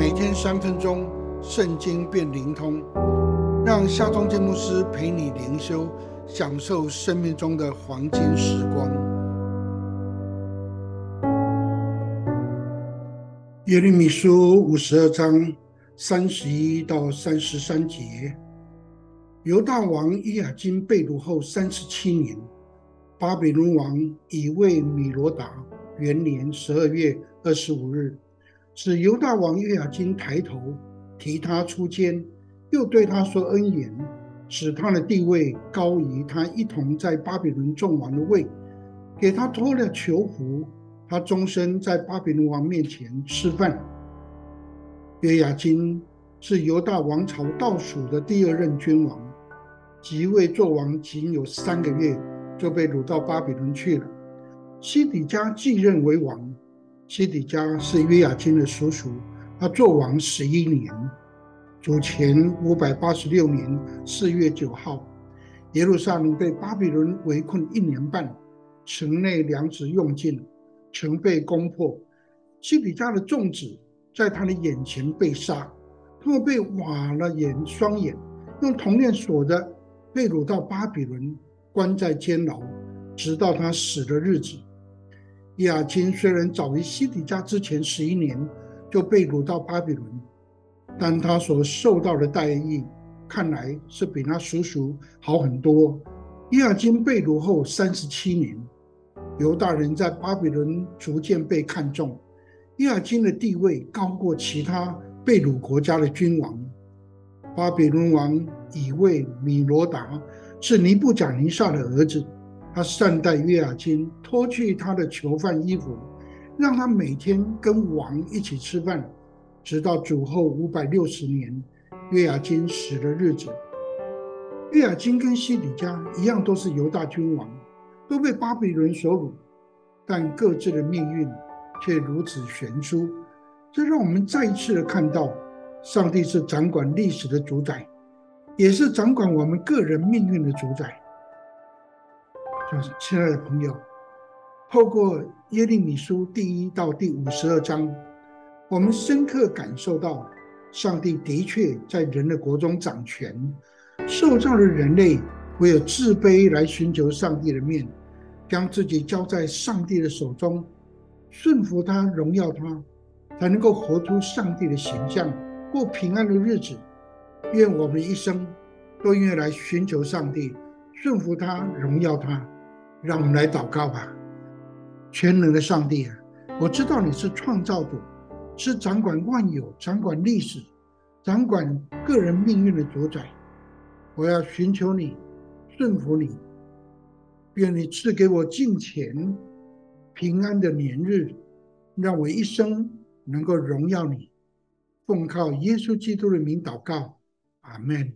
每天三分钟，圣经变灵通，让夏忠建牧师陪你灵修，享受生命中的黄金时光。耶利米书五十二章三十一到三十三节，犹大王伊雅金被掳后三十七年，巴比伦王以为米罗达元年十二月二十五日。使犹大王约雅金抬头提他出监，又对他说恩言，使他的地位高于他一同在巴比伦众王的位，给他脱了囚服，他终身在巴比伦王面前吃饭。约雅金是犹大王朝倒数的第二任君王，即位做王仅有三个月，就被掳到巴比伦去了。西底家继任为王。西底家是约雅金的叔叔，他做王十一年。主前五百八十六年四月九号，耶路撒冷被巴比伦围困一年半，城内粮食用尽，城被攻破。西底家的众子在他的眼前被杀，他们被挖了眼双眼，用铜链锁着，被掳到巴比伦，关在监牢，直到他死的日子。亚金虽然早于西底家之前十一年就被掳到巴比伦，但他所受到的待遇看来是比他叔叔好很多。亚金被掳后三十七年，犹大人在巴比伦逐渐被看重，亚金的地位高过其他被掳国家的君王。巴比伦王以为米罗达是尼布甲尼撒的儿子。他善待约雅金，脱去他的囚犯衣服，让他每天跟王一起吃饭，直到主后五百六十年，约雅金死的日子。约雅金跟西底家一样，都是犹大君王，都被巴比伦所掳，但各自的命运却如此悬殊。这让我们再一次的看到，上帝是掌管历史的主宰，也是掌管我们个人命运的主宰。亲爱的朋友，透过耶利米书第一到第五十二章，我们深刻感受到，上帝的确在人的国中掌权。受造的人类唯有自卑来寻求上帝的面，将自己交在上帝的手中，顺服他，荣耀他，才能够活出上帝的形象，过平安的日子。愿我们一生都愿意来寻求上帝，顺服他，荣耀他。让我们来祷告吧，全能的上帝啊！我知道你是创造主，是掌管万有、掌管历史、掌管个人命运的主宰。我要寻求你，顺服你。愿你赐给我敬虔、平安的年日，让我一生能够荣耀你。奉靠耶稣基督的名祷告，阿门。